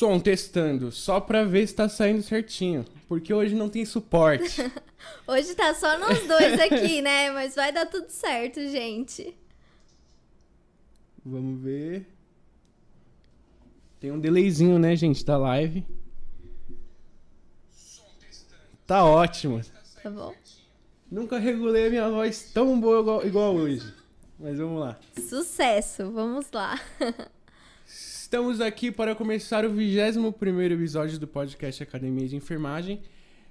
Som testando, só pra ver se tá saindo certinho. Porque hoje não tem suporte. Hoje tá só nós dois aqui, né? Mas vai dar tudo certo, gente. Vamos ver. Tem um delayzinho, né, gente, da live. Tá ótimo. Tá bom? Nunca regulei a minha voz tão boa igual, igual hoje. Mas vamos lá. Sucesso, vamos lá. Estamos aqui para começar o 21 episódio do podcast Academia de Enfermagem.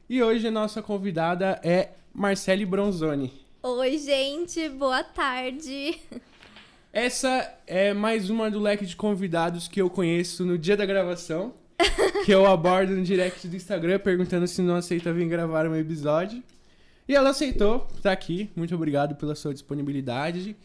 E hoje a nossa convidada é Marcele Bronzoni. Oi, gente, boa tarde. Essa é mais uma do leque de convidados que eu conheço no dia da gravação. que eu abordo no direct do Instagram perguntando se não aceita vir gravar um episódio. E ela aceitou, tá aqui. Muito obrigado pela sua disponibilidade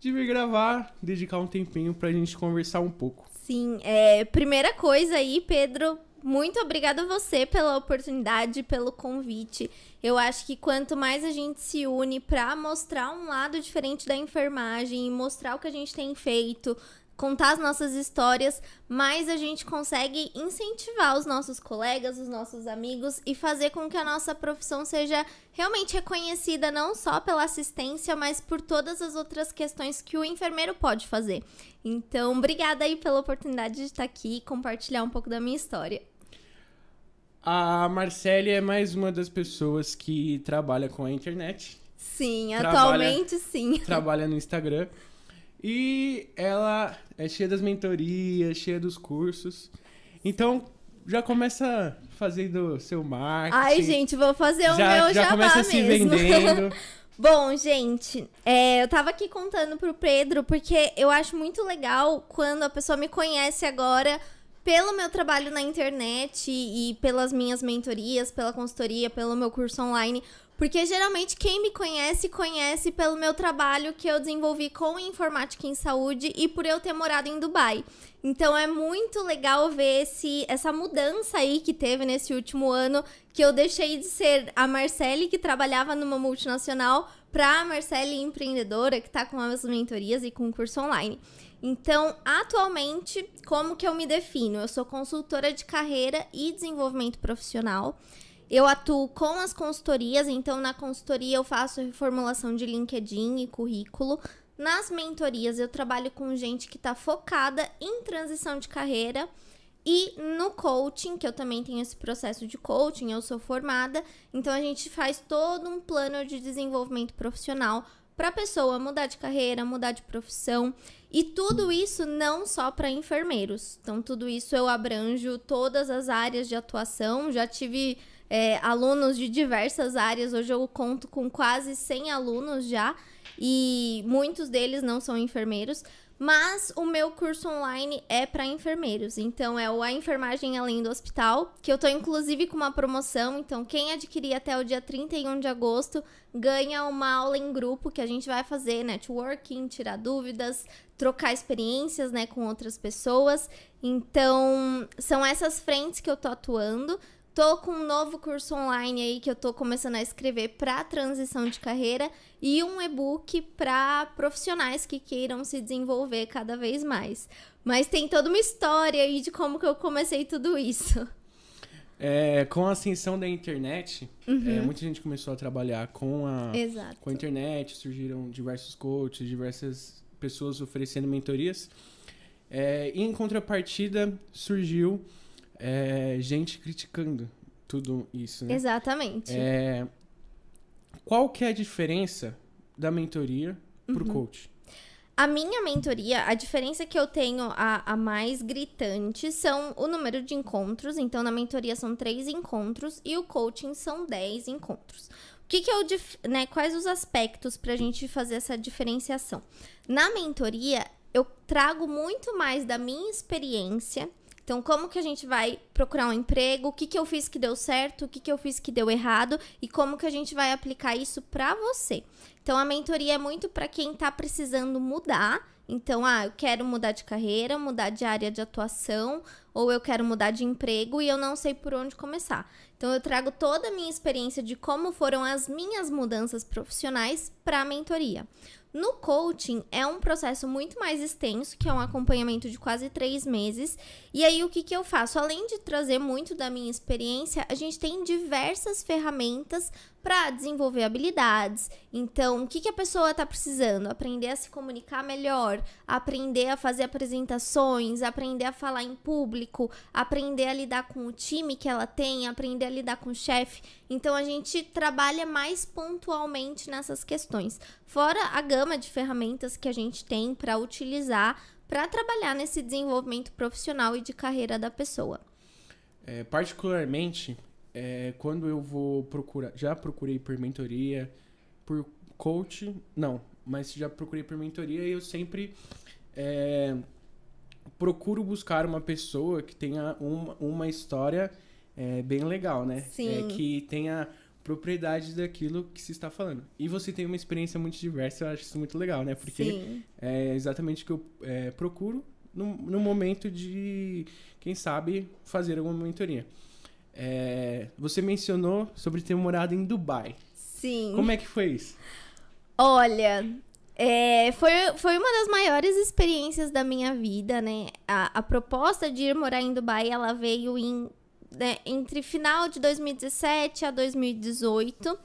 de vir gravar, dedicar um tempinho pra gente conversar um pouco. Sim, é, primeira coisa aí, Pedro, muito obrigada a você pela oportunidade, pelo convite. Eu acho que quanto mais a gente se une para mostrar um lado diferente da enfermagem mostrar o que a gente tem feito, contar as nossas histórias, mais a gente consegue incentivar os nossos colegas, os nossos amigos e fazer com que a nossa profissão seja realmente reconhecida não só pela assistência, mas por todas as outras questões que o enfermeiro pode fazer. Então, obrigada aí pela oportunidade de estar aqui e compartilhar um pouco da minha história. A Marcele é mais uma das pessoas que trabalha com a internet. Sim, trabalha, atualmente sim. Trabalha no Instagram. E ela é cheia das mentorias, cheia dos cursos. Então, já começa fazendo seu marketing. Ai, gente, vou fazer o já, meu já começa mesmo. se vendendo. Bom, gente, é, eu tava aqui contando pro Pedro porque eu acho muito legal quando a pessoa me conhece agora pelo meu trabalho na internet e pelas minhas mentorias, pela consultoria, pelo meu curso online, porque geralmente quem me conhece, conhece pelo meu trabalho que eu desenvolvi com informática em saúde e por eu ter morado em Dubai. Então é muito legal ver esse, essa mudança aí que teve nesse último ano, que eu deixei de ser a Marcele que trabalhava numa multinacional para a Marcele empreendedora que está com as mentorias e com curso online. Então, atualmente, como que eu me defino? Eu sou consultora de carreira e desenvolvimento profissional. Eu atuo com as consultorias, então na consultoria eu faço reformulação de LinkedIn e currículo. Nas mentorias eu trabalho com gente que está focada em transição de carreira. E no coaching, que eu também tenho esse processo de coaching, eu sou formada, então a gente faz todo um plano de desenvolvimento profissional para a pessoa mudar de carreira, mudar de profissão. E tudo isso não só para enfermeiros. Então, tudo isso eu abranjo todas as áreas de atuação. Já tive é, alunos de diversas áreas. Hoje eu conto com quase 100 alunos já, e muitos deles não são enfermeiros. Mas o meu curso online é para enfermeiros. Então é o A Enfermagem Além do Hospital, que eu tô inclusive com uma promoção. Então quem adquirir até o dia 31 de agosto ganha uma aula em grupo que a gente vai fazer networking, tirar dúvidas, trocar experiências, né, com outras pessoas. Então, são essas frentes que eu tô atuando. Tô com um novo curso online aí que eu tô começando a escrever para transição de carreira e um e-book para profissionais que queiram se desenvolver cada vez mais. Mas tem toda uma história aí de como que eu comecei tudo isso. É, com a ascensão da internet, uhum. é, muita gente começou a trabalhar com a, Exato. com a internet, surgiram diversos coaches, diversas pessoas oferecendo mentorias. É, e em contrapartida, surgiu é, gente criticando tudo isso, né? Exatamente. É, qual que é a diferença da mentoria pro uhum. coach? A minha mentoria, a diferença que eu tenho a, a mais gritante são o número de encontros. Então, na mentoria são três encontros e o coaching são dez encontros. O que, que eu, né, quais os aspectos para a gente fazer essa diferenciação? Na mentoria, eu trago muito mais da minha experiência então, como que a gente vai procurar um emprego, o que, que eu fiz que deu certo, o que, que eu fiz que deu errado e como que a gente vai aplicar isso para você. Então a mentoria é muito para quem está precisando mudar. Então, ah, eu quero mudar de carreira, mudar de área de atuação, ou eu quero mudar de emprego e eu não sei por onde começar. Então, eu trago toda a minha experiência de como foram as minhas mudanças profissionais para a mentoria. No coaching é um processo muito mais extenso, que é um acompanhamento de quase três meses. E aí o que, que eu faço? Além de trazer muito da minha experiência, a gente tem diversas ferramentas para desenvolver habilidades. Então, o que, que a pessoa está precisando? Aprender a se comunicar melhor, aprender a fazer apresentações, aprender a falar em público, aprender a lidar com o time que ela tem, aprender a lidar com o chefe. Então, a gente trabalha mais pontualmente nessas questões. Fora a gama de ferramentas que a gente tem para utilizar para trabalhar nesse desenvolvimento profissional e de carreira da pessoa. É, particularmente, é, quando eu vou procurar. Já procurei por mentoria, por coach. Não, mas já procurei por mentoria e eu sempre é, procuro buscar uma pessoa que tenha uma, uma história é, bem legal, né? Sim. É, que tenha propriedade daquilo que se está falando. E você tem uma experiência muito diversa, eu acho isso muito legal, né? Porque Sim. é exatamente o que eu é, procuro no, no momento de, quem sabe, fazer alguma mentoria. É, você mencionou sobre ter morado em Dubai. Sim. Como é que foi isso? Olha, é, foi, foi uma das maiores experiências da minha vida, né? A, a proposta de ir morar em Dubai, ela veio em, né, entre final de 2017 a 2018.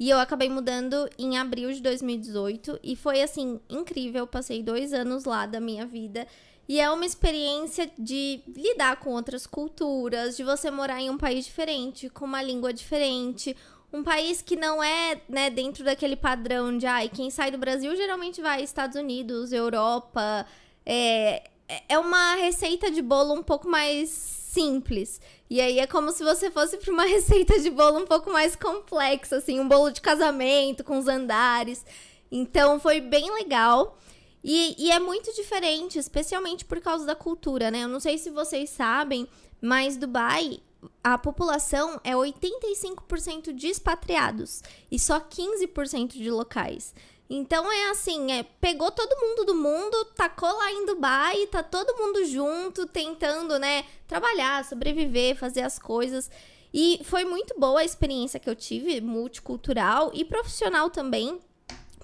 E eu acabei mudando em abril de 2018. E foi, assim, incrível. passei dois anos lá da minha vida. E é uma experiência de lidar com outras culturas, de você morar em um país diferente, com uma língua diferente, um país que não é, né, dentro daquele padrão de, ai, quem sai do Brasil geralmente vai Estados Unidos, Europa. É, é uma receita de bolo um pouco mais simples. E aí é como se você fosse para uma receita de bolo um pouco mais complexa, assim, um bolo de casamento com os andares. Então foi bem legal. E, e, é muito diferente, especialmente por causa da cultura, né? Eu não sei se vocês sabem, mas Dubai, a população é 85% de expatriados e só 15% de locais. Então é assim, é, pegou todo mundo do mundo, tacou lá em Dubai, tá todo mundo junto, tentando, né, trabalhar, sobreviver, fazer as coisas. E foi muito boa a experiência que eu tive, multicultural e profissional também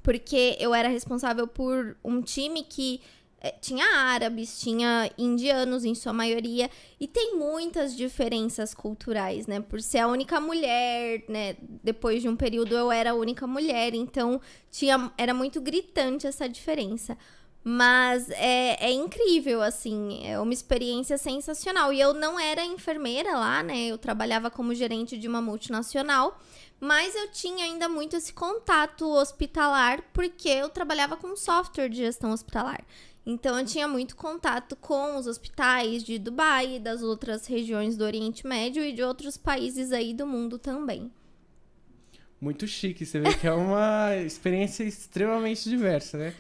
porque eu era responsável por um time que é, tinha árabes, tinha indianos em sua maioria, e tem muitas diferenças culturais, né? Por ser a única mulher, né? Depois de um período eu era a única mulher, então tinha, era muito gritante essa diferença. Mas é, é incrível, assim, é uma experiência sensacional. E eu não era enfermeira lá, né? Eu trabalhava como gerente de uma multinacional. Mas eu tinha ainda muito esse contato hospitalar, porque eu trabalhava com software de gestão hospitalar. Então eu tinha muito contato com os hospitais de Dubai, das outras regiões do Oriente Médio e de outros países aí do mundo também. Muito chique, você vê que é uma experiência extremamente diversa, né?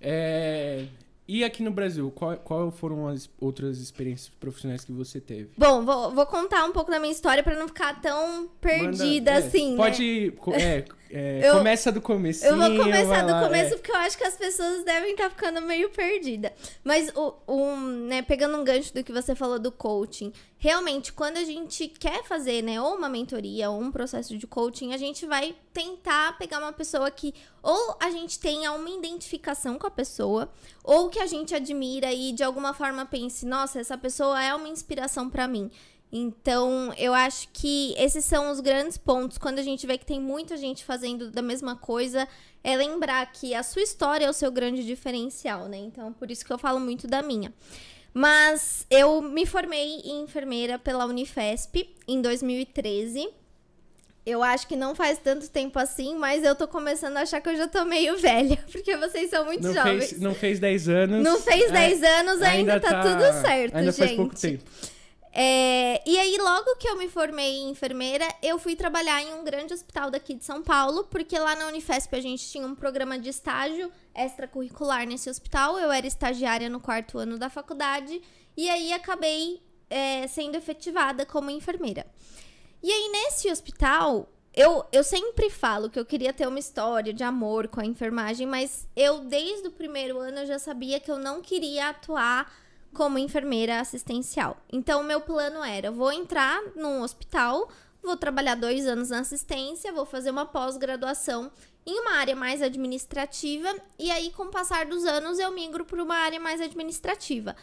É, e aqui no Brasil, qual, qual foram as outras experiências profissionais que você teve? Bom, vou, vou contar um pouco da minha história para não ficar tão perdida Manda, é, assim. Né? Pode. É, é, eu, começa do começo. Eu vou começar do lá, começo é. porque eu acho que as pessoas devem estar tá ficando meio perdida. Mas o, um, né, pegando um gancho do que você falou do coaching, realmente quando a gente quer fazer, né, ou uma mentoria ou um processo de coaching, a gente vai tentar pegar uma pessoa que ou a gente tenha uma identificação com a pessoa, ou que a gente admira e de alguma forma pense, nossa, essa pessoa é uma inspiração para mim. Então, eu acho que esses são os grandes pontos. Quando a gente vê que tem muita gente fazendo da mesma coisa, é lembrar que a sua história é o seu grande diferencial, né? Então, por isso que eu falo muito da minha. Mas eu me formei em enfermeira pela Unifesp em 2013. Eu acho que não faz tanto tempo assim, mas eu tô começando a achar que eu já tô meio velha, porque vocês são muito não jovens. Fez, não fez 10 anos. Não fez 10 é, anos, ainda, ainda tá, tá, tudo certo, ainda gente. Faz pouco tempo. É, e aí, logo que eu me formei em enfermeira, eu fui trabalhar em um grande hospital daqui de São Paulo, porque lá na Unifesp a gente tinha um programa de estágio extracurricular nesse hospital. Eu era estagiária no quarto ano da faculdade, e aí acabei é, sendo efetivada como enfermeira. E aí, nesse hospital, eu, eu sempre falo que eu queria ter uma história de amor com a enfermagem, mas eu, desde o primeiro ano, eu já sabia que eu não queria atuar como enfermeira assistencial. Então, meu plano era: vou entrar num hospital, vou trabalhar dois anos na assistência, vou fazer uma pós-graduação em uma área mais administrativa, e aí, com o passar dos anos, eu migro para uma área mais administrativa.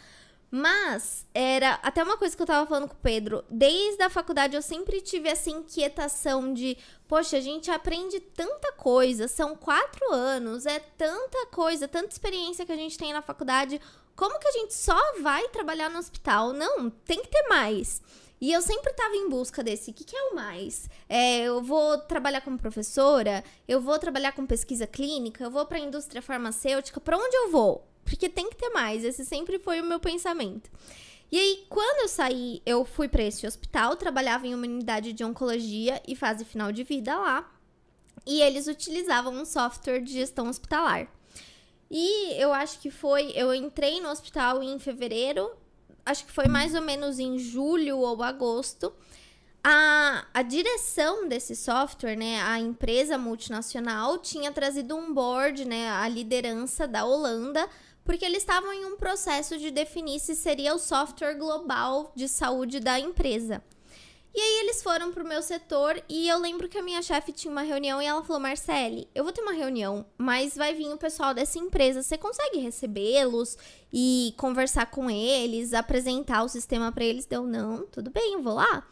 Mas era até uma coisa que eu tava falando com o Pedro. Desde a faculdade eu sempre tive essa inquietação de, poxa, a gente aprende tanta coisa, são quatro anos, é tanta coisa, tanta experiência que a gente tem na faculdade. Como que a gente só vai trabalhar no hospital? Não, tem que ter mais. E eu sempre estava em busca desse. O que, que é o mais? É, eu vou trabalhar como professora? Eu vou trabalhar com pesquisa clínica? Eu vou para a indústria farmacêutica? Para onde eu vou? Porque tem que ter mais. Esse sempre foi o meu pensamento. E aí, quando eu saí, eu fui para esse hospital, trabalhava em uma unidade de oncologia e fase final de vida lá. E eles utilizavam um software de gestão hospitalar. E eu acho que foi. Eu entrei no hospital em fevereiro, acho que foi mais ou menos em julho ou agosto. A, a direção desse software, né, a empresa multinacional, tinha trazido um board, né, a liderança da Holanda, porque eles estavam em um processo de definir se seria o software global de saúde da empresa. E aí eles foram pro meu setor e eu lembro que a minha chefe tinha uma reunião e ela falou: Marcele, eu vou ter uma reunião, mas vai vir o pessoal dessa empresa. Você consegue recebê-los e conversar com eles, apresentar o sistema para eles? Deu, não, tudo bem, vou lá.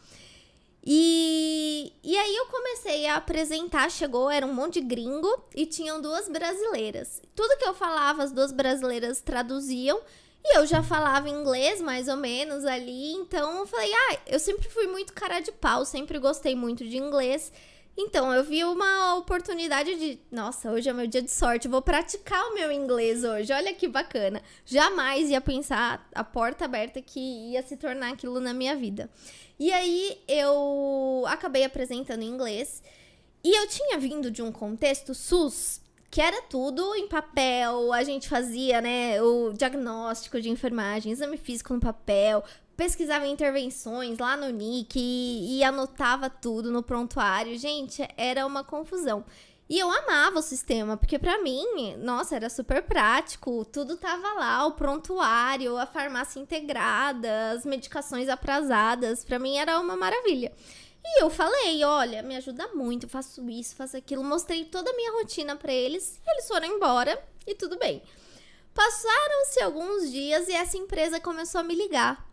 E, e aí eu comecei a apresentar, chegou, era um monte de gringo e tinham duas brasileiras. Tudo que eu falava, as duas brasileiras traduziam e eu já falava inglês, mais ou menos, ali. Então eu falei, ah, eu sempre fui muito cara de pau, sempre gostei muito de inglês. Então eu vi uma oportunidade de, nossa, hoje é meu dia de sorte, vou praticar o meu inglês hoje. Olha que bacana. Jamais ia pensar a porta aberta que ia se tornar aquilo na minha vida. E aí eu acabei apresentando inglês. E eu tinha vindo de um contexto SUS, que era tudo em papel, a gente fazia, né, o diagnóstico de enfermagem, exame físico no papel, pesquisava intervenções lá no NIC e, e anotava tudo no prontuário. Gente, era uma confusão. E eu amava o sistema, porque para mim, nossa, era super prático, tudo tava lá, o prontuário, a farmácia integrada, as medicações aprazadas, para mim era uma maravilha. E eu falei, olha, me ajuda muito, faço isso, faço aquilo, mostrei toda a minha rotina para eles, eles foram embora e tudo bem. Passaram-se alguns dias e essa empresa começou a me ligar.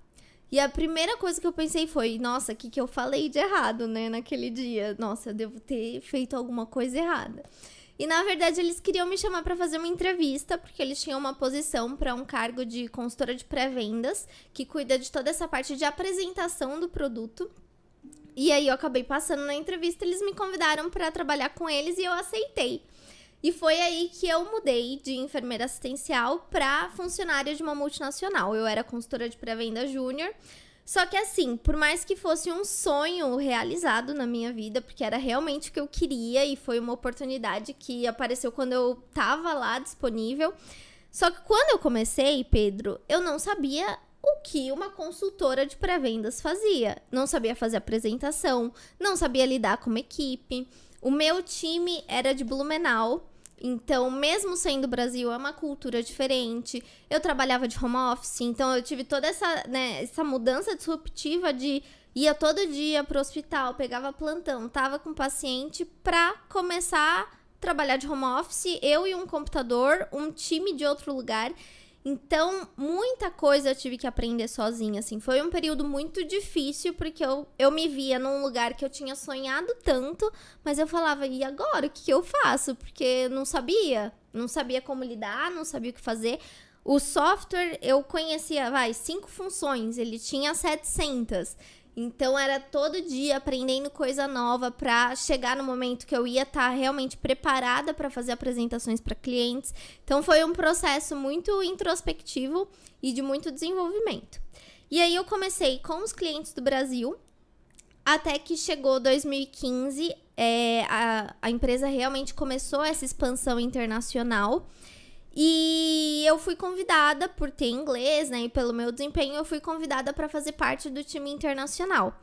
E a primeira coisa que eu pensei foi, nossa, o que, que eu falei de errado, né, naquele dia? Nossa, eu devo ter feito alguma coisa errada. E na verdade eles queriam me chamar para fazer uma entrevista, porque eles tinham uma posição para um cargo de consultora de pré-vendas, que cuida de toda essa parte de apresentação do produto. E aí eu acabei passando na entrevista, eles me convidaram para trabalhar com eles e eu aceitei. E foi aí que eu mudei de enfermeira assistencial para funcionária de uma multinacional. Eu era consultora de pré-venda júnior. Só que assim, por mais que fosse um sonho realizado na minha vida, porque era realmente o que eu queria e foi uma oportunidade que apareceu quando eu tava lá disponível. Só que quando eu comecei, Pedro, eu não sabia o que uma consultora de pré-vendas fazia. Não sabia fazer apresentação, não sabia lidar com uma equipe. O meu time era de Blumenau, então, mesmo sendo Brasil, é uma cultura diferente. Eu trabalhava de home office, então eu tive toda essa, né, essa mudança disruptiva de ia todo dia pro hospital, pegava plantão, tava com paciente pra começar a trabalhar de home office, eu e um computador, um time de outro lugar. Então, muita coisa eu tive que aprender sozinha, assim. Foi um período muito difícil, porque eu, eu me via num lugar que eu tinha sonhado tanto, mas eu falava, e agora? O que, que eu faço? Porque eu não sabia. Não sabia como lidar, não sabia o que fazer. O software, eu conhecia, vai, cinco funções, ele tinha 700. Então era todo dia aprendendo coisa nova para chegar no momento que eu ia estar tá realmente preparada para fazer apresentações para clientes. Então foi um processo muito introspectivo e de muito desenvolvimento. E aí eu comecei com os clientes do Brasil, até que chegou 2015, é, a, a empresa realmente começou essa expansão internacional. E eu fui convidada por ter inglês, né, e pelo meu desempenho, eu fui convidada para fazer parte do time internacional.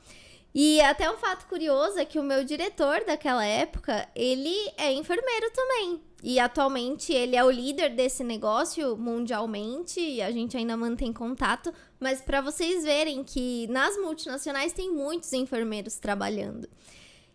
E até um fato curioso é que o meu diretor daquela época, ele é enfermeiro também. E atualmente ele é o líder desse negócio mundialmente, e a gente ainda mantém contato, mas para vocês verem que nas multinacionais tem muitos enfermeiros trabalhando.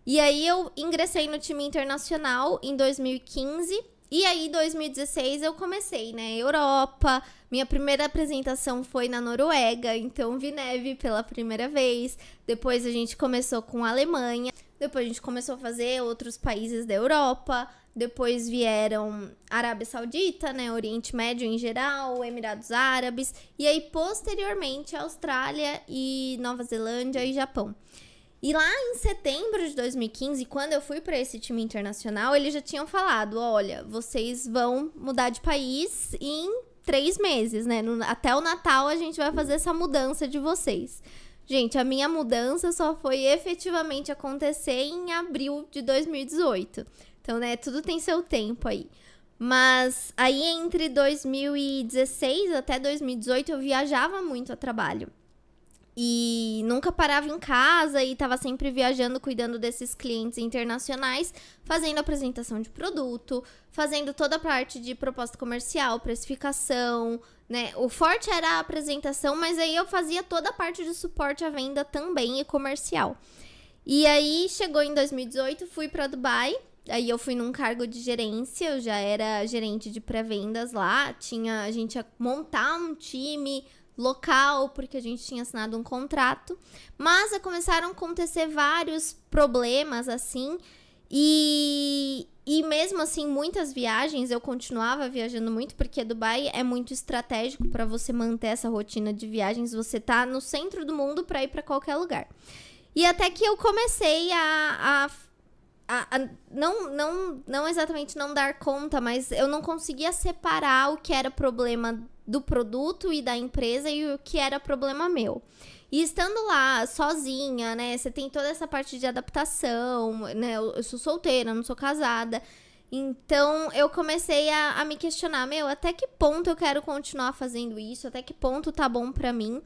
E aí eu ingressei no time internacional em 2015 e aí, 2016, eu comecei, né? Europa. Minha primeira apresentação foi na Noruega, então vi neve pela primeira vez. Depois a gente começou com a Alemanha. Depois a gente começou a fazer outros países da Europa. Depois vieram Arábia Saudita, né? Oriente Médio em geral, Emirados Árabes. E aí, posteriormente, Austrália e Nova Zelândia e Japão. E lá em setembro de 2015, quando eu fui para esse time internacional, eles já tinham falado: olha, vocês vão mudar de país em três meses, né? No, até o Natal a gente vai fazer essa mudança de vocês. Gente, a minha mudança só foi efetivamente acontecer em abril de 2018. Então, né, tudo tem seu tempo aí. Mas aí entre 2016 até 2018 eu viajava muito a trabalho e nunca parava em casa e estava sempre viajando, cuidando desses clientes internacionais, fazendo apresentação de produto, fazendo toda a parte de proposta comercial, precificação, né? O forte era a apresentação, mas aí eu fazia toda a parte de suporte à venda também e comercial. E aí chegou em 2018, fui para Dubai. Aí eu fui num cargo de gerência, eu já era gerente de pré-vendas lá, tinha a gente ia montar um time, local, porque a gente tinha assinado um contrato. Mas começaram a acontecer vários problemas assim. E, e mesmo assim, muitas viagens, eu continuava viajando muito, porque Dubai é muito estratégico para você manter essa rotina de viagens. Você tá no centro do mundo para ir para qualquer lugar. E até que eu comecei a, a a, a, não, não, não exatamente não dar conta, mas eu não conseguia separar o que era problema do produto e da empresa e o que era problema meu. E estando lá sozinha, né? Você tem toda essa parte de adaptação, né? Eu, eu sou solteira, não sou casada. Então eu comecei a, a, me questionar, meu, até que ponto eu quero continuar fazendo isso? Até que ponto tá bom pra mim?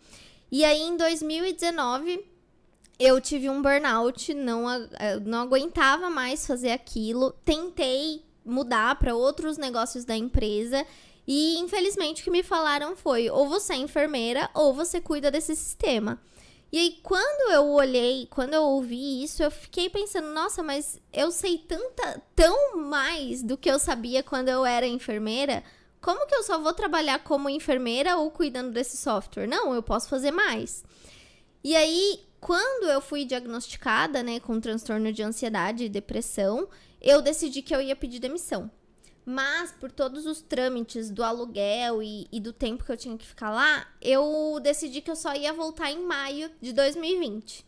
E aí em 2019 eu tive um burnout, não, não aguentava mais fazer aquilo. Tentei mudar para outros negócios da empresa. E infelizmente o que me falaram foi: ou você é enfermeira ou você cuida desse sistema. E aí, quando eu olhei, quando eu ouvi isso, eu fiquei pensando, nossa, mas eu sei tanta, tão mais do que eu sabia quando eu era enfermeira. Como que eu só vou trabalhar como enfermeira ou cuidando desse software? Não, eu posso fazer mais. E aí, quando eu fui diagnosticada, né, com transtorno de ansiedade e depressão, eu decidi que eu ia pedir demissão. Mas, por todos os trâmites do aluguel e, e, do tempo que eu tinha que ficar lá, eu decidi que eu só ia voltar em maio de 2020.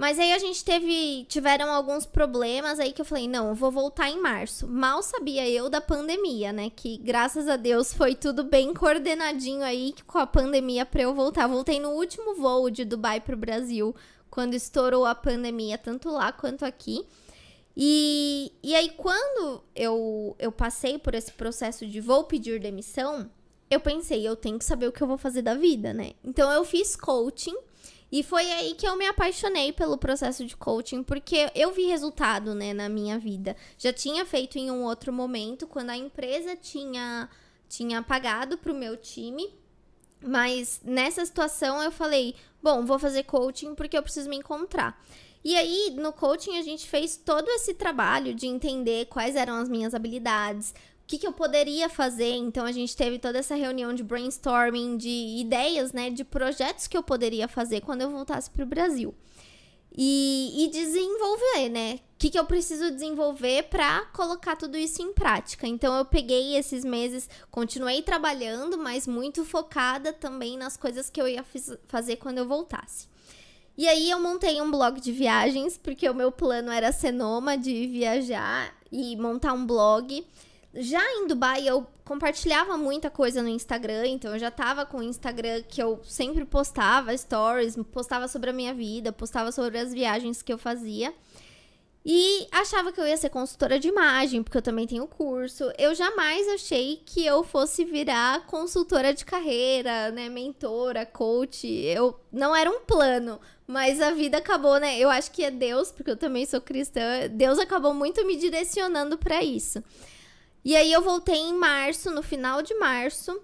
Mas aí a gente teve, tiveram alguns problemas aí que eu falei, não, eu vou voltar em março. Mal sabia eu da pandemia, né? Que graças a Deus foi tudo bem coordenadinho aí com a pandemia para eu voltar. Voltei no último voo de Dubai pro Brasil, quando estourou a pandemia, tanto lá quanto aqui. E, e aí, quando eu, eu passei por esse processo de vou pedir demissão, eu pensei, eu tenho que saber o que eu vou fazer da vida, né? Então, eu fiz coaching e foi aí que eu me apaixonei pelo processo de coaching, porque eu vi resultado, né, na minha vida. Já tinha feito em um outro momento, quando a empresa tinha, tinha pagado pro meu time. Mas nessa situação eu falei, bom, vou fazer coaching porque eu preciso me encontrar. E aí, no coaching, a gente fez todo esse trabalho de entender quais eram as minhas habilidades, que, que eu poderia fazer. Então a gente teve toda essa reunião de brainstorming, de ideias, né, de projetos que eu poderia fazer quando eu voltasse para o Brasil. E, e, desenvolver, né? O que, que eu preciso desenvolver para colocar tudo isso em prática. Então, eu peguei esses meses, continuei trabalhando, mas muito focada também nas coisas que eu ia fazer quando eu voltasse. E aí, eu montei um blog de viagens, porque o meu plano era ser nômade, viajar e montar um blog. Já em Dubai, eu compartilhava muita coisa no Instagram, então eu já tava com o Instagram que eu sempre postava stories, postava sobre a minha vida, postava sobre as viagens que eu fazia. E achava que eu ia ser consultora de imagem, porque eu também tenho curso. Eu jamais achei que eu fosse virar consultora de carreira, né, mentora, coach. Eu não era um plano, mas a vida acabou, né? Eu acho que é Deus, porque eu também sou cristã. Deus acabou muito me direcionando para isso. E aí eu voltei em março, no final de março.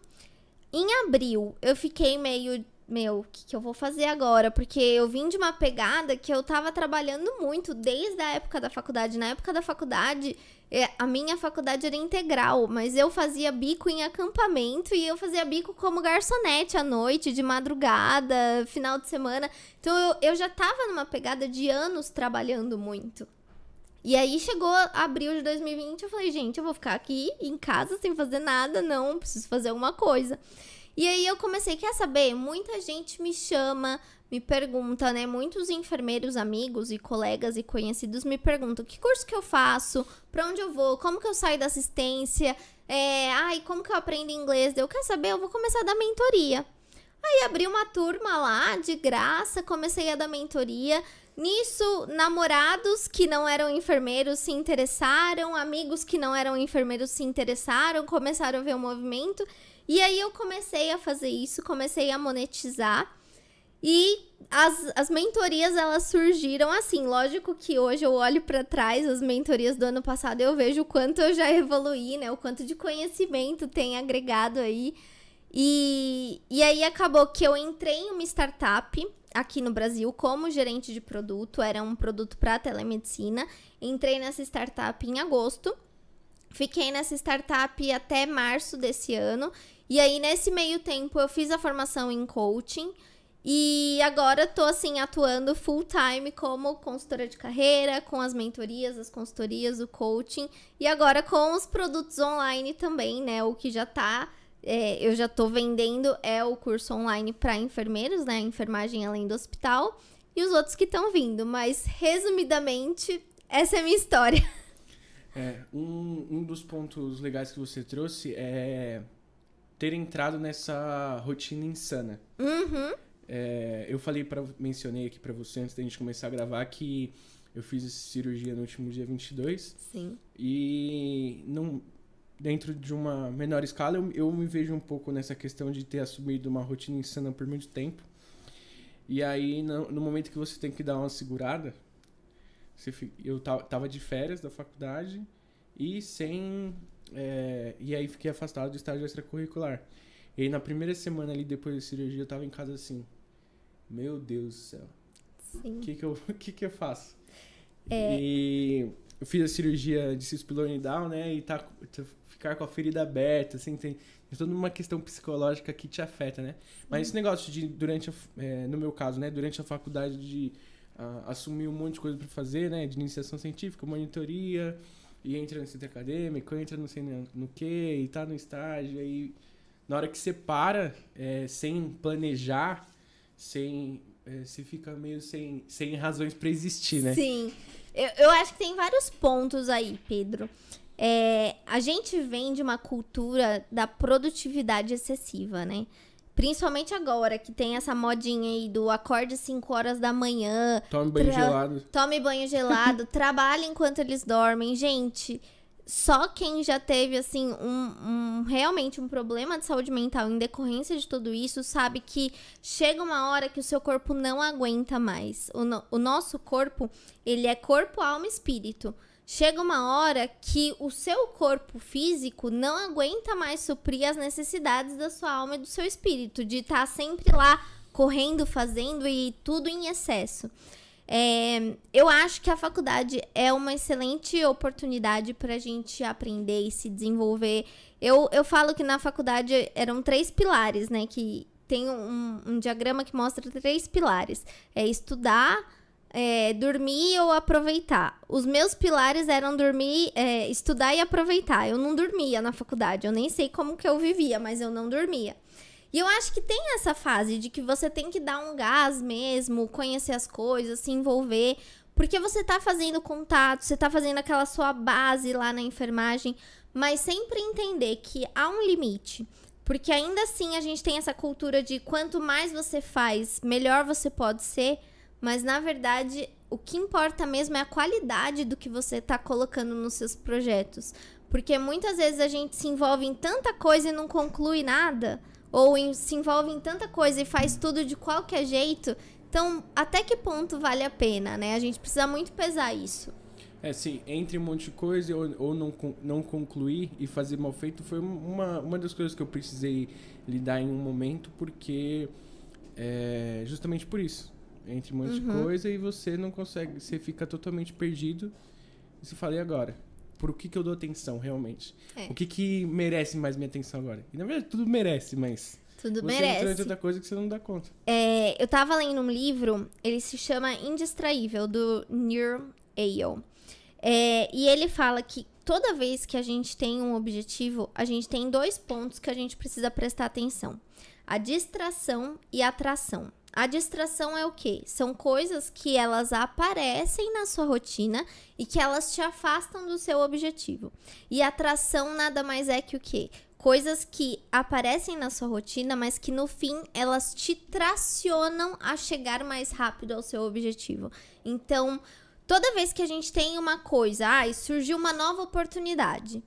Em abril, eu fiquei meio meu, o que, que, eu vou fazer agora? Porque eu vim de uma pegada que eu tava trabalhando muito desde a época da faculdade. Na época da faculdade, é, a minha faculdade era integral, mas eu fazia bico em acampamento e eu fazia bico como garçonete à noite, de madrugada, final de semana. Então eu, eu já tava numa pegada de anos trabalhando muito. E aí chegou abril de 2020, eu falei, gente, eu vou ficar aqui em casa sem fazer nada, não, preciso fazer alguma coisa. E aí eu comecei, quer saber? Muita gente me chama, me pergunta, né? Muitos enfermeiros, amigos e colegas e conhecidos me perguntam: que curso que eu faço? Para onde eu vou? Como que eu saio da assistência? É, ai, como que eu aprendo inglês? Eu quero saber, eu vou começar a dar mentoria. Aí abri uma turma lá, de graça, comecei a dar mentoria. Nisso, namorados que não eram enfermeiros se interessaram, amigos que não eram enfermeiros se interessaram, começaram a ver o movimento. E aí eu comecei a fazer isso, comecei a monetizar. E as, as mentorias elas surgiram assim. Lógico que hoje eu olho para trás as mentorias do ano passado eu vejo o quanto eu já evoluí, né? O quanto de conhecimento tem agregado aí. E, e aí acabou que eu entrei em uma startup aqui no Brasil como gerente de produto. Era um produto para telemedicina. Entrei nessa startup em agosto. Fiquei nessa startup até março desse ano. E aí, nesse meio tempo, eu fiz a formação em coaching. E agora tô assim atuando full time como consultora de carreira, com as mentorias, as consultorias, o coaching e agora com os produtos online também, né? O que já tá é, eu já tô vendendo é o curso online para enfermeiros, né? Enfermagem além do hospital e os outros que estão vindo, mas resumidamente essa é a minha história. É, um, um dos pontos legais que você trouxe é ter entrado nessa rotina insana. Uhum. É, eu falei para mencionei aqui para você antes da gente começar a gravar que eu fiz cirurgia no último dia 22. Sim. E não dentro de uma menor escala, eu, eu me vejo um pouco nessa questão de ter assumido uma rotina insana por muito tempo. E aí, no, no momento que você tem que dar uma segurada, você, eu tava de férias da faculdade e sem é, e aí fiquei afastado do estágio extracurricular. E aí na primeira semana ali depois da cirurgia eu tava em casa assim. Meu Deus do céu. O que que eu, que que eu faço? É... E eu fiz a cirurgia de cispilone down, né? E tá, tá, ficar com a ferida aberta, assim, tem, tem toda uma questão psicológica que te afeta, né? Mas esse negócio de, durante, a, é, no meu caso, né? Durante a faculdade de uh, assumir um monte de coisa para fazer, né? De iniciação científica, monitoria, e entra no centro acadêmico, entra não sei no que, e tá no estágio, aí na hora que você para, é, sem planejar, sem. É, você fica meio sem, sem razões para existir, né? Sim. Eu, eu acho que tem vários pontos aí, Pedro. É, a gente vem de uma cultura da produtividade excessiva, né? Principalmente agora, que tem essa modinha aí do acorde 5 horas da manhã. Tome banho gelado. Tome banho gelado. trabalhe enquanto eles dormem. Gente, só quem já teve, assim, um, um, realmente um problema de saúde mental em decorrência de tudo isso sabe que chega uma hora que o seu corpo não aguenta mais. O, no, o nosso corpo, ele é corpo, alma e espírito chega uma hora que o seu corpo físico não aguenta mais suprir as necessidades da sua alma e do seu espírito, de estar tá sempre lá correndo, fazendo e tudo em excesso. É, eu acho que a faculdade é uma excelente oportunidade para a gente aprender e se desenvolver. Eu, eu falo que na faculdade eram três pilares, né? Que tem um, um diagrama que mostra três pilares: é estudar, é, dormir ou aproveitar. Os meus pilares eram dormir, é, estudar e aproveitar. Eu não dormia na faculdade. Eu nem sei como que eu vivia, mas eu não dormia. E eu acho que tem essa fase de que você tem que dar um gás mesmo, conhecer as coisas, se envolver, porque você tá fazendo contato, você tá fazendo aquela sua base lá na enfermagem, mas sempre entender que há um limite. Porque ainda assim a gente tem essa cultura de quanto mais você faz, melhor você pode ser. mas na verdade o que importa mesmo é a qualidade do que você está colocando nos seus projetos. Porque muitas vezes a gente se envolve em tanta coisa e não conclui nada, ou em, se envolve em tanta coisa e faz tudo de qualquer jeito. Então, até que ponto vale a pena, né? A gente precisa muito pesar isso. É, sim, entre um monte de coisa ou, ou não, não concluir e fazer mal feito foi uma, uma das coisas que eu precisei lidar em um momento, porque é justamente por isso entre um monte uhum. de coisa e você não consegue, você fica totalmente perdido. E você fala, e agora? Por o que, que eu dou atenção realmente? É. O que, que merece mais minha atenção agora? E na verdade tudo merece, mas. Tudo você merece. Você outra coisa que você não dá conta. É, eu tava lendo um livro, ele se chama Indistraível, do Neil Eyal. É, e ele fala que toda vez que a gente tem um objetivo, a gente tem dois pontos que a gente precisa prestar atenção: a distração e a atração. A distração é o quê? São coisas que elas aparecem na sua rotina e que elas te afastam do seu objetivo. E atração nada mais é que o quê? Coisas que aparecem na sua rotina, mas que no fim elas te tracionam a chegar mais rápido ao seu objetivo. Então, toda vez que a gente tem uma coisa, ah, surgiu uma nova oportunidade.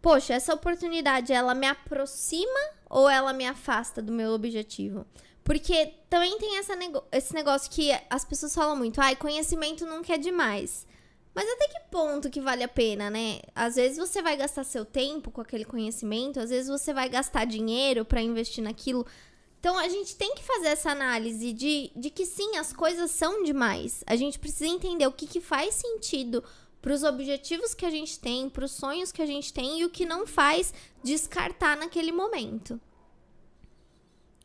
Poxa, essa oportunidade ela me aproxima ou ela me afasta do meu objetivo? Porque também tem essa nego esse negócio que as pessoas falam muito, ai, conhecimento nunca é demais. Mas até que ponto que vale a pena, né? Às vezes você vai gastar seu tempo com aquele conhecimento, às vezes você vai gastar dinheiro para investir naquilo. Então a gente tem que fazer essa análise de, de que sim, as coisas são demais. A gente precisa entender o que, que faz sentido para os objetivos que a gente tem, para os sonhos que a gente tem e o que não faz descartar naquele momento.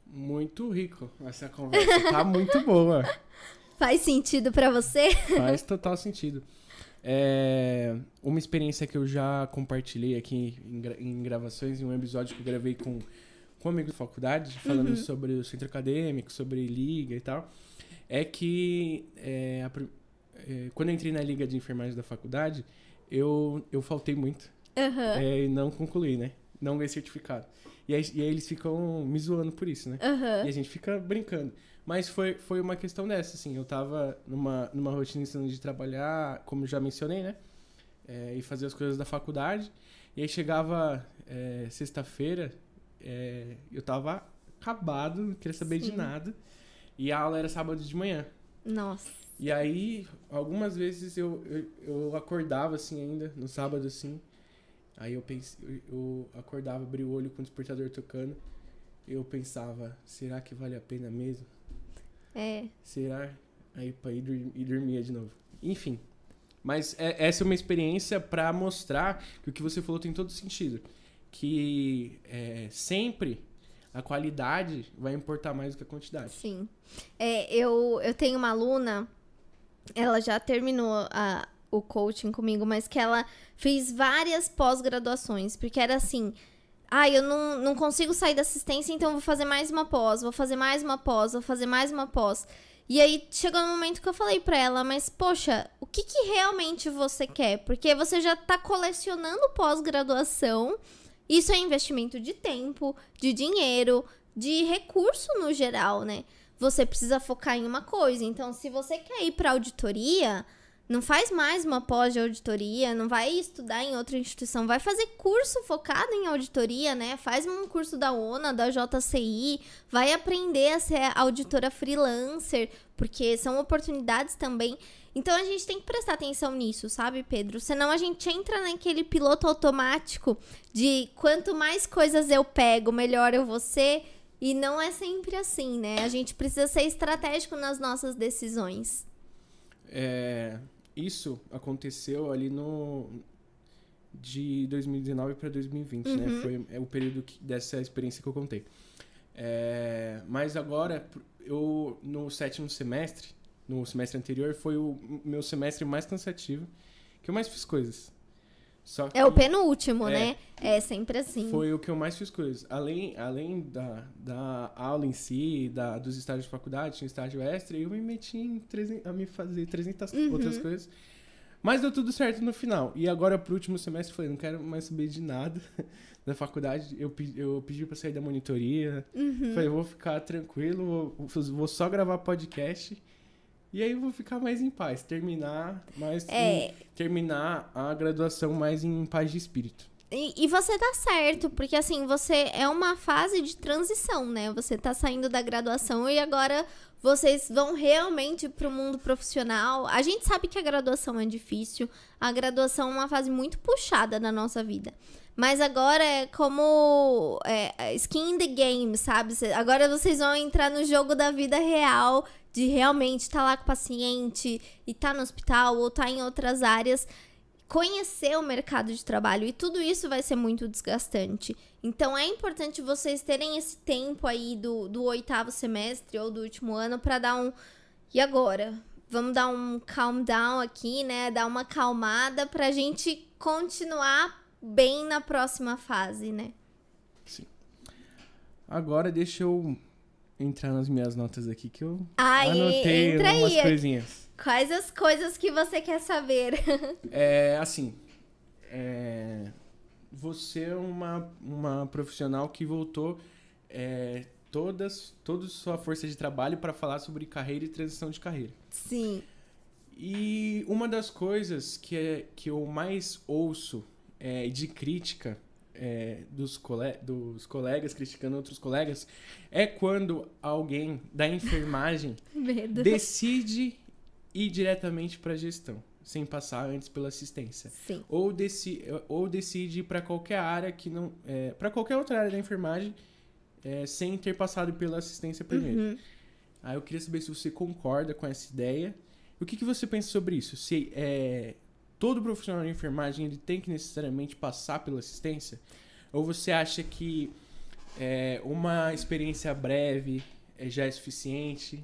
Muito rico essa conversa. Tá muito boa. Faz sentido para você? Faz total sentido. É, uma experiência que eu já compartilhei aqui em, em, gravações, em um episódio que eu gravei com, com um amigo da faculdade, falando uhum. sobre o centro acadêmico, sobre liga e tal, é que é, a, é, quando eu entrei na liga de enfermagem da faculdade, eu, eu faltei muito. Uhum. e não concluí, né? Não ganhei certificado. E aí, e aí, eles ficam me zoando por isso, né? Uhum. E a gente fica brincando. Mas foi, foi uma questão dessa, assim. Eu tava numa, numa rotina de trabalhar, como já mencionei, né? É, e fazer as coisas da faculdade. E aí chegava é, sexta-feira, é, eu tava acabado, não queria saber Sim. de nada. E a aula era sábado de manhã. Nossa. E aí, algumas vezes eu, eu, eu acordava assim ainda, no sábado assim. Aí eu pensei, eu acordava, abria o olho com o despertador tocando. Eu pensava, será que vale a pena mesmo? É. Será? Aí pra ir e dormia de novo. Enfim. Mas é, essa é uma experiência para mostrar que o que você falou tem todo sentido. Que é, sempre a qualidade vai importar mais do que a quantidade. Sim. É, eu, eu tenho uma aluna, ela já terminou a, o coaching comigo, mas que ela fez várias pós-graduações, porque era assim. Ah, eu não, não consigo sair da assistência, então vou fazer mais uma pós, vou fazer mais uma pós, vou fazer mais uma pós. E aí chegou um momento que eu falei pra ela, mas poxa, o que, que realmente você quer? Porque você já tá colecionando pós-graduação. Isso é investimento de tempo, de dinheiro, de recurso no geral, né? Você precisa focar em uma coisa. Então, se você quer ir pra auditoria, não faz mais uma pós de auditoria, não vai estudar em outra instituição, vai fazer curso focado em auditoria, né? Faz um curso da ONA, da JCI, vai aprender a ser auditora freelancer, porque são oportunidades também. Então a gente tem que prestar atenção nisso, sabe, Pedro? Senão a gente entra naquele piloto automático de quanto mais coisas eu pego, melhor eu vou ser. E não é sempre assim, né? A gente precisa ser estratégico nas nossas decisões. É, isso aconteceu ali no de 2019 para 2020, né? uhum. né? Foi é o período que, dessa experiência que eu contei. É, mas agora, eu no sétimo semestre, no semestre anterior, foi o meu semestre mais cansativo, que eu mais fiz coisas. É o penúltimo, é, né? É sempre assim. Foi o que eu mais fiz coisas. Além, além da, da aula em si, da, dos estágios de faculdade, tinha estágio extra, eu me meti em 300, a me fazer 300 uhum. outras coisas. Mas deu tudo certo no final. E agora, pro último semestre, falei, não quero mais saber de nada da faculdade. Eu, eu pedi pra sair da monitoria. Uhum. Falei, vou ficar tranquilo, vou, vou só gravar podcast E aí eu vou ficar mais em paz, terminar mais é... terminar a graduação mais em paz de espírito. E, e, você tá certo, porque assim, você é uma fase de transição, né? Você tá saindo da graduação e agora vocês vão realmente pro mundo profissional. A gente sabe que a graduação é difícil, a graduação é uma fase muito puxada na nossa vida. Mas agora é como é, é skin in the game, sabe? Agora vocês vão entrar no jogo da vida real, de realmente estar tá lá com o paciente e estar tá no hospital ou estar tá em outras áreas conhecer o mercado de trabalho e tudo isso vai ser muito desgastante. Então é importante vocês terem esse tempo aí do, do oitavo semestre ou do último ano para dar um. E agora? Vamos dar um calm down aqui, né? Dar uma calmada pra gente continuar bem na próxima fase, né? Sim. Agora deixa eu entrar nas minhas notas aqui que eu Ai, anotei algumas aí. coisinhas. Quais as coisas que você quer saber? é, assim, é, você é uma, uma profissional que voltou é, todas, toda sua força de trabalho para falar sobre carreira e transição de carreira. Sim. E uma das coisas que, é, que eu mais ouço é, de crítica é, dos, cole dos colegas criticando outros colegas é quando alguém da enfermagem decide ir diretamente para a gestão, sem passar antes pela assistência. Sim. Ou, deci ou decide ir para qualquer área que não. É, para qualquer outra área da enfermagem é, sem ter passado pela assistência primeiro. Uhum. Aí eu queria saber se você concorda com essa ideia. O que, que você pensa sobre isso? Se é, todo profissional de enfermagem ele tem que necessariamente passar pela assistência? Ou você acha que é, uma experiência breve é, já é suficiente?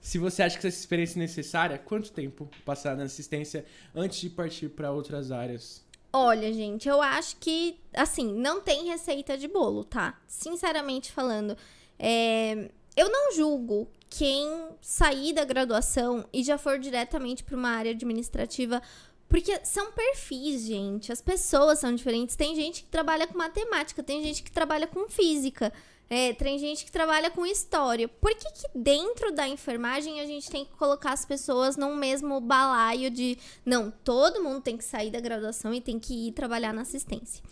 Se você acha que essa experiência é necessária, quanto tempo passar na assistência antes de partir para outras áreas? Olha, gente, eu acho que, assim, não tem receita de bolo, tá? Sinceramente falando, é... eu não julgo quem sair da graduação e já for diretamente para uma área administrativa porque são perfis, gente. As pessoas são diferentes. Tem gente que trabalha com matemática, tem gente que trabalha com física. É, tem gente que trabalha com história. Por que, que dentro da enfermagem a gente tem que colocar as pessoas num mesmo balaio de não, todo mundo tem que sair da graduação e tem que ir trabalhar na assistência?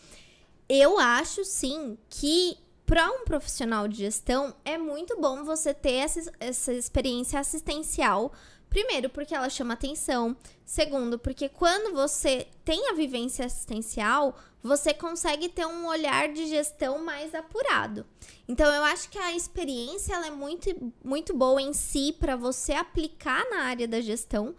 Eu acho sim que para um profissional de gestão é muito bom você ter essa, essa experiência assistencial Primeiro, porque ela chama atenção. Segundo, porque quando você tem a vivência assistencial, você consegue ter um olhar de gestão mais apurado. Então, eu acho que a experiência ela é muito, muito boa em si para você aplicar na área da gestão.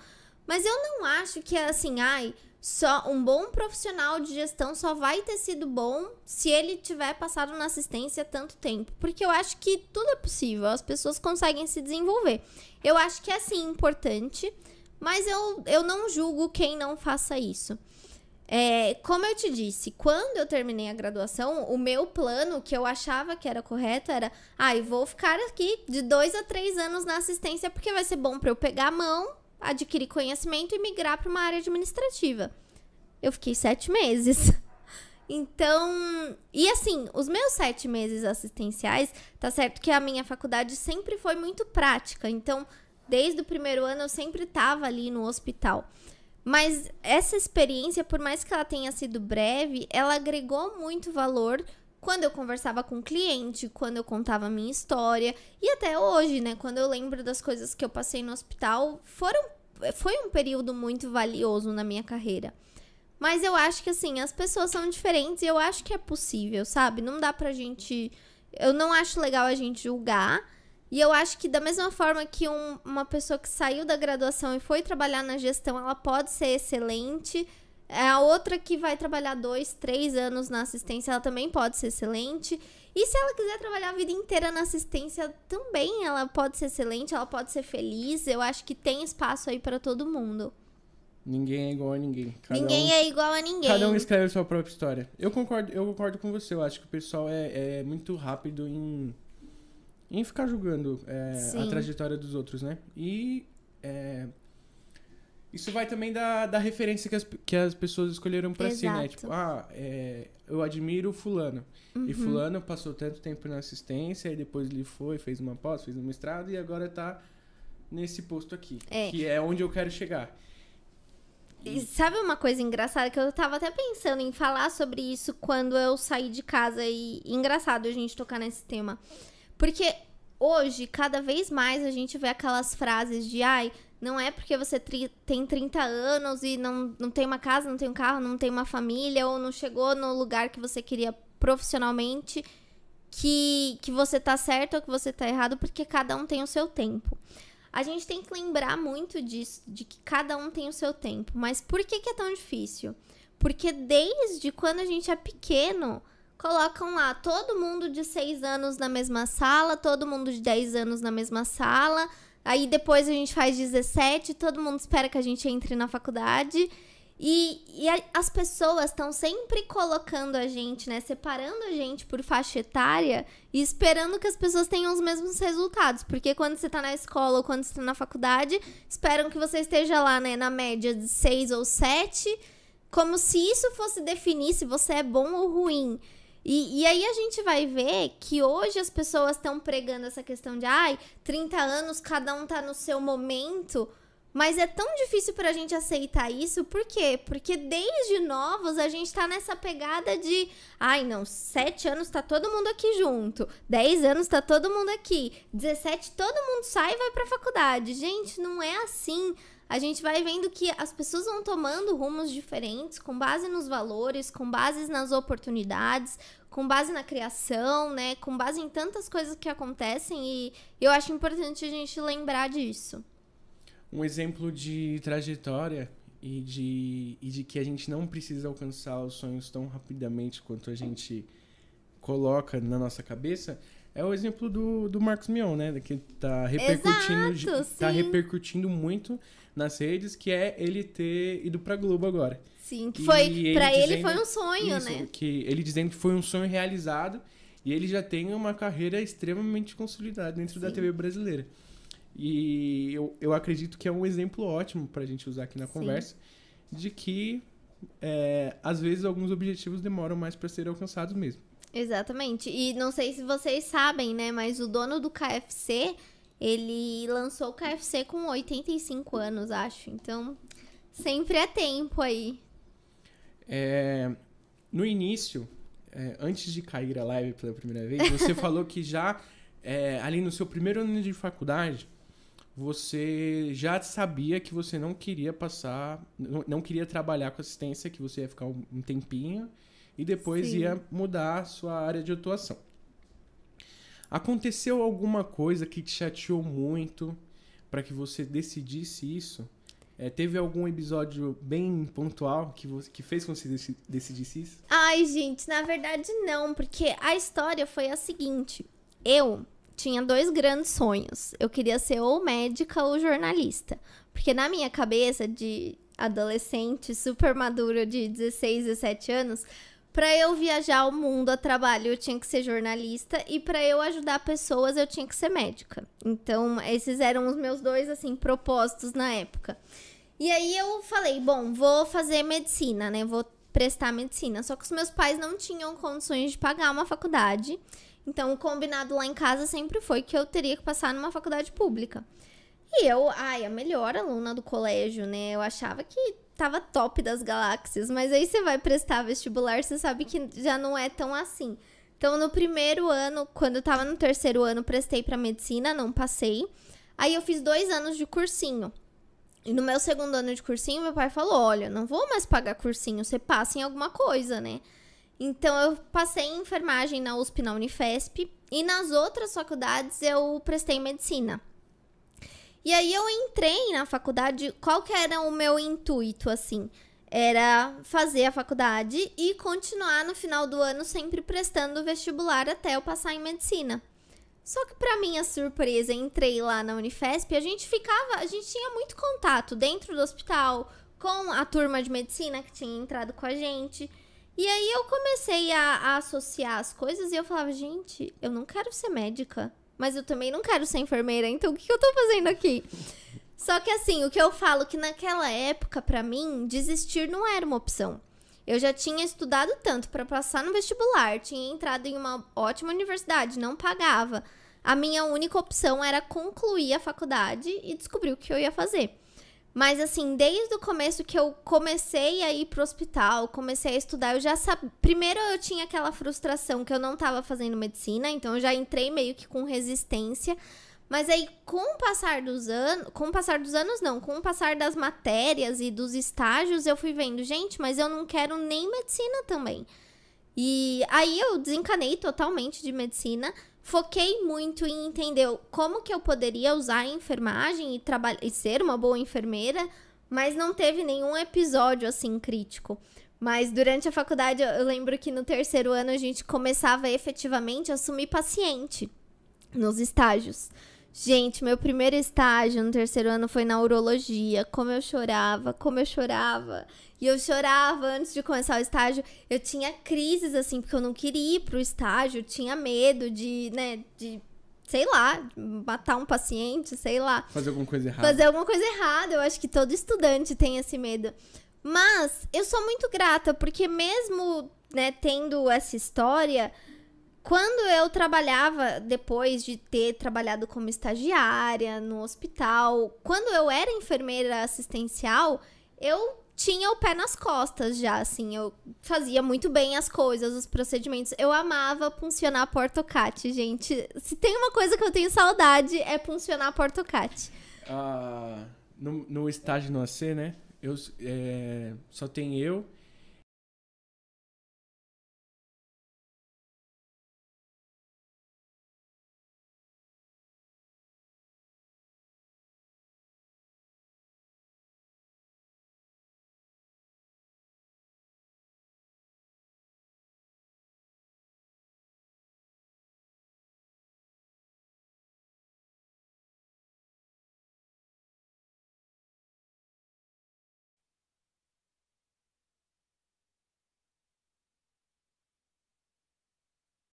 Mas eu não acho que é assim, ai, só um bom profissional de gestão só vai ter sido bom se ele tiver passado na assistência tanto tempo. Porque eu acho que tudo é possível, as pessoas conseguem se desenvolver. Eu acho que é sim importante, mas eu, eu não julgo quem não faça isso. É, como eu te disse, quando eu terminei a graduação, o meu plano, que eu achava que era correto, era: ah, eu vou ficar aqui de dois a três anos na assistência, porque vai ser bom para eu pegar a mão adquirir conhecimento e migrar para uma área administrativa. Eu fiquei sete meses. Então, e assim, os meus sete meses assistenciais, tá certo que a minha faculdade sempre foi muito prática. Então, desde o primeiro ano eu sempre tava ali no hospital. Mas essa experiência, por mais que ela tenha sido breve, ela agregou muito valor quando eu conversava com o cliente, quando eu contava a minha história e até hoje, né, quando eu lembro das coisas que eu passei no hospital, foram foi um período muito valioso na minha carreira. Mas eu acho que assim, as pessoas são diferentes e eu acho que é possível, sabe? Não dá pra gente eu não acho legal a gente julgar. E eu acho que da mesma forma que um, uma pessoa que saiu da graduação e foi trabalhar na gestão, ela pode ser excelente, a outra que vai trabalhar dois, três anos na assistência, ela também pode ser excelente. E se ela quiser trabalhar a vida inteira na assistência, também ela pode ser excelente, ela pode ser feliz. Eu acho que tem espaço aí para todo mundo. Ninguém é igual a ninguém. Cada ninguém um, é igual a ninguém. Cada um escreve a sua própria história. Eu concordo, eu concordo com você. Eu acho que o pessoal é, é muito rápido em, em ficar julgando é, a trajetória dos outros, né? E é, isso vai também da, da referência que as, que as pessoas escolheram para si, né? Tipo, ah, é, eu admiro fulano. Uhum. E fulano passou tanto tempo na assistência, e depois ele foi, fez uma pós, fez um mestrado, e agora tá nesse posto aqui, é. que é onde eu quero chegar. E sabe uma coisa engraçada que eu tava até pensando em falar sobre isso quando eu saí de casa e, e engraçado a gente tocar nesse tema. Porque hoje, cada vez mais a gente vê aquelas frases de ai, não é porque você tem 30 anos e não, não tem uma casa, não tem um carro, não tem uma família ou não chegou no lugar que você queria profissionalmente que, que você tá certo ou que você tá errado, porque cada um tem o seu tempo. A gente tem que lembrar muito disso, de que cada um tem o seu tempo. Mas por que, que é tão difícil? Porque desde quando a gente é pequeno, colocam lá todo mundo de 6 anos na mesma sala, todo mundo de 10 anos na mesma sala. Aí depois a gente faz 17, todo mundo espera que a gente entre na faculdade. E, e a, as pessoas estão sempre colocando a gente, né? Separando a gente por faixa etária e esperando que as pessoas tenham os mesmos resultados. Porque quando você tá na escola ou quando você tá na faculdade, esperam que você esteja lá, né, na média de seis ou sete, como se isso fosse definir se você é bom ou ruim. E, e aí a gente vai ver que hoje as pessoas estão pregando essa questão de ai, 30 anos, cada um tá no seu momento. Mas é tão difícil pra gente aceitar isso, por quê? Porque desde novos a gente tá nessa pegada de, ai não, 7 anos tá todo mundo aqui junto, 10 anos tá todo mundo aqui, 17 todo mundo sai e vai pra faculdade. Gente, não é assim. A gente vai vendo que as pessoas vão tomando rumos diferentes, com base nos valores, com base nas oportunidades, com base na criação, né? Com base em tantas coisas que acontecem e eu acho importante a gente lembrar disso um exemplo de trajetória e de, e de que a gente não precisa alcançar os sonhos tão rapidamente quanto a gente coloca na nossa cabeça é o exemplo do, do Marcos Mion, né? Que tá repercutindo, Exato, tá repercutindo muito nas redes, que é ele ter ido pra Globo agora. Sim, que foi. Ele pra ele foi um sonho, isso, né? Que ele dizendo que foi um sonho realizado e ele já tem uma carreira extremamente consolidada dentro Sim. da TV brasileira. E eu, eu acredito que é um exemplo ótimo para a gente usar aqui na Sim. conversa de que é, às vezes alguns objetivos demoram mais para serem alcançados mesmo. Exatamente. E não sei se vocês sabem, né? Mas o dono do KFC, ele lançou o KFC com 85 anos, acho. Então, sempre é tempo aí. É, no início, é, antes de cair a live pela primeira vez, você falou que já é, ali no seu primeiro ano de faculdade, você já sabia que você não queria passar, não, queria trabalhar com assistência, que você ia ficar um tempinho e depois Sim. ia mudar a sua área de atuação. Aconteceu alguma coisa que te chateou muito para que você decidisse isso? É, teve algum episódio bem pontual que, você, que fez com que você decidisse isso? Ai, gente, na verdade não, porque a história foi a seguinte. Eu tinha dois grandes sonhos. Eu queria ser ou médica ou jornalista. Porque na minha cabeça de adolescente super madura de 16, 17 anos, para eu viajar o mundo a trabalho, eu tinha que ser jornalista e para eu ajudar pessoas, eu tinha que ser médica. Então, esses eram os meus dois assim propósitos na época. E aí eu falei, bom, vou fazer medicina, né? Vou prestar medicina. Só que os meus pais não tinham condições de pagar uma faculdade. Então, o combinado lá em casa sempre foi que eu teria que passar numa faculdade pública. E eu, ai, a melhor aluna do colégio, né? Eu achava que tava top das galáxias, mas aí você vai prestar vestibular, você sabe que já não é tão assim. Então, no primeiro ano, quando eu tava no terceiro ano, prestei para medicina, não passei. Aí eu fiz dois anos de cursinho. E no meu segundo ano de cursinho, meu pai falou: Olha, não vou mais pagar cursinho, você passa em alguma coisa, né? Então eu passei em enfermagem na USP, na Unifesp, e nas outras faculdades eu prestei medicina. E aí eu entrei na faculdade, qual que era o meu intuito assim? Era fazer a faculdade e continuar no final do ano sempre prestando vestibular até eu passar em medicina. Só que para minha surpresa, entrei lá na Unifesp, a gente ficava, a gente tinha muito contato dentro do hospital com a turma de medicina que tinha entrado com a gente. E aí eu comecei a, a, associar as coisas e eu falava, gente, eu não quero ser médica, mas eu também não quero ser enfermeira, então o que, eu tô fazendo aqui? Só que assim, o que eu falo que naquela época, para mim, desistir não era uma opção. Eu já tinha estudado tanto para passar no vestibular, tinha entrado em uma ótima universidade, não pagava. a minha única opção era concluir a faculdade e descobrir o que eu ia fazer. Mas assim, desde o começo que eu comecei a ir pro hospital, comecei a estudar, eu já sabia. Primeiro eu tinha aquela frustração que eu não estava fazendo medicina, então eu já entrei meio que com resistência. Mas aí, com o passar dos anos. Com o passar dos anos, não. Com o passar das matérias e dos estágios, eu fui vendo, gente, mas eu não quero nem medicina também. E aí eu desencanei totalmente de medicina foquei muito em entender como que eu poderia usar a enfermagem e, e ser uma boa enfermeira, mas não teve nenhum episódio assim crítico. Mas durante a faculdade, eu lembro que no terceiro ano a gente começava efetivamente a assumir paciente nos estágios. Gente, meu primeiro estágio no terceiro ano foi na urologia. Como eu chorava, como eu chorava. E eu chorava antes de começar o estágio. Eu tinha crises, assim, porque eu não queria ir pro estágio. Eu tinha medo de, né, de, sei lá, matar um paciente, sei lá. Fazer alguma coisa errada. Fazer alguma coisa errada. Eu acho que todo estudante tem esse medo. Mas eu sou muito grata, porque mesmo, né, tendo essa história quando eu trabalhava, depois de ter trabalhado como estagiária no hospital, quando eu era enfermeira assistencial, eu tinha o pé nas costas já, assim, eu fazia muito bem as coisas, os procedimentos. Eu amava funcionar portocate, gente. Se tem uma coisa que eu tenho saudade é funcionar portocate. Ah, no, no estágio no AC, né? Eu, é, só tem eu